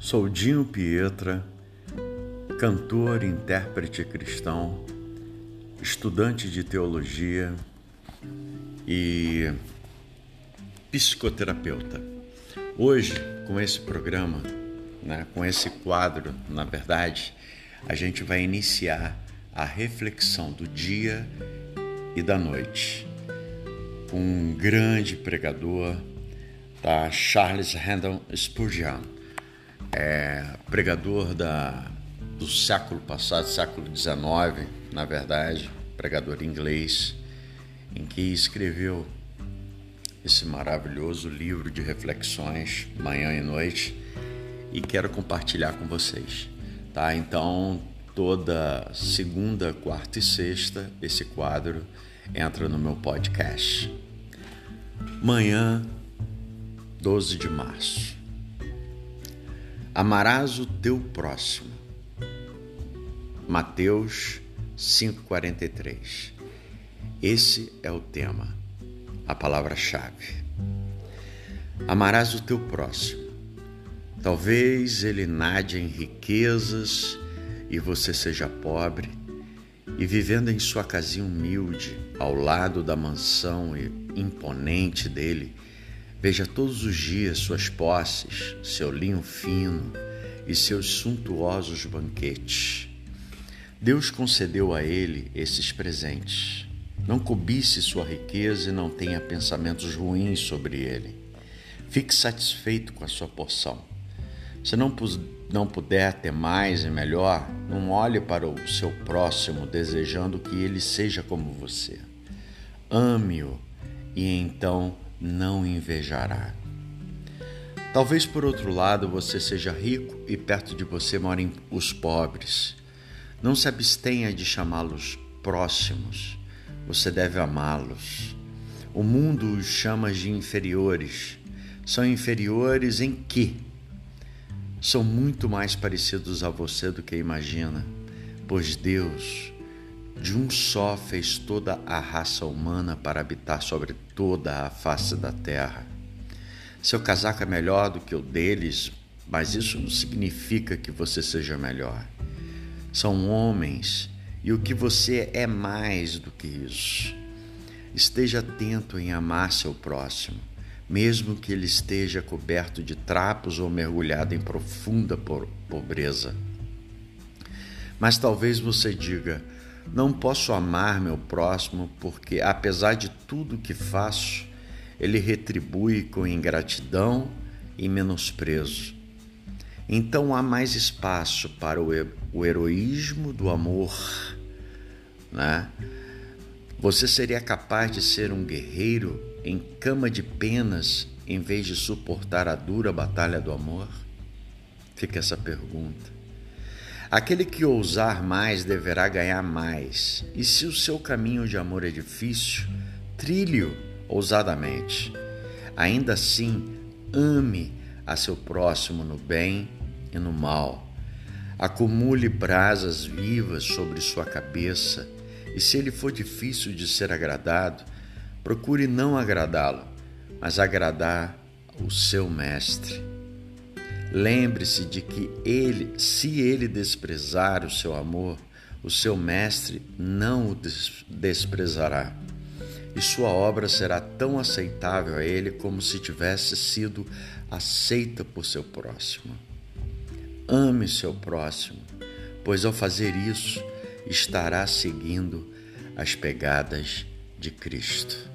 Sou Dino Pietra, cantor intérprete cristão, estudante de teologia e psicoterapeuta. Hoje, com esse programa, né, com esse quadro, na verdade, a gente vai iniciar a reflexão do dia e da noite com um grande pregador, tá? Charles Randall Spurgeon, é, pregador da, do século passado, século XIX, na verdade, pregador inglês, em que escreveu esse maravilhoso livro de reflexões, manhã e noite, e quero compartilhar com vocês, tá? Então, toda segunda, quarta e sexta, esse quadro entra no meu podcast. Manhã, 12 de março. Amarás o teu próximo. Mateus 5:43. Esse é o tema, a palavra-chave. Amarás o teu próximo. Talvez ele nade em riquezas e você seja pobre, e vivendo em sua casinha humilde, ao lado da mansão imponente dele, veja todos os dias suas posses, seu linho fino e seus suntuosos banquetes. Deus concedeu a ele esses presentes. Não cobice sua riqueza e não tenha pensamentos ruins sobre ele. Fique satisfeito com a sua porção. Se não, não puder ter mais e melhor, não olhe para o seu próximo desejando que ele seja como você. Ame-o e então não invejará. Talvez por outro lado você seja rico e perto de você morem os pobres. Não se abstenha de chamá-los próximos. Você deve amá-los. O mundo os chama de inferiores. São inferiores em que? são muito mais parecidos a você do que imagina, pois Deus, de um só, fez toda a raça humana para habitar sobre toda a face da terra. Seu casaco é melhor do que o deles, mas isso não significa que você seja melhor. São homens e o que você é mais do que isso. Esteja atento em amar seu próximo mesmo que ele esteja coberto de trapos ou mergulhado em profunda pobreza. Mas talvez você diga: não posso amar meu próximo porque, apesar de tudo que faço, ele retribui com ingratidão e menosprezo. Então há mais espaço para o heroísmo do amor, né? Você seria capaz de ser um guerreiro em cama de penas em vez de suportar a dura batalha do amor? Fica essa pergunta. Aquele que ousar mais deverá ganhar mais, e se o seu caminho de amor é difícil, trilhe-o ousadamente. Ainda assim, ame a seu próximo no bem e no mal. Acumule brasas vivas sobre sua cabeça, e se ele for difícil de ser agradado, Procure não agradá-lo, mas agradar o seu mestre. Lembre-se de que ele, se ele desprezar o seu amor, o seu mestre não o desprezará. E sua obra será tão aceitável a ele como se tivesse sido aceita por seu próximo. Ame seu próximo, pois ao fazer isso estará seguindo as pegadas de Cristo.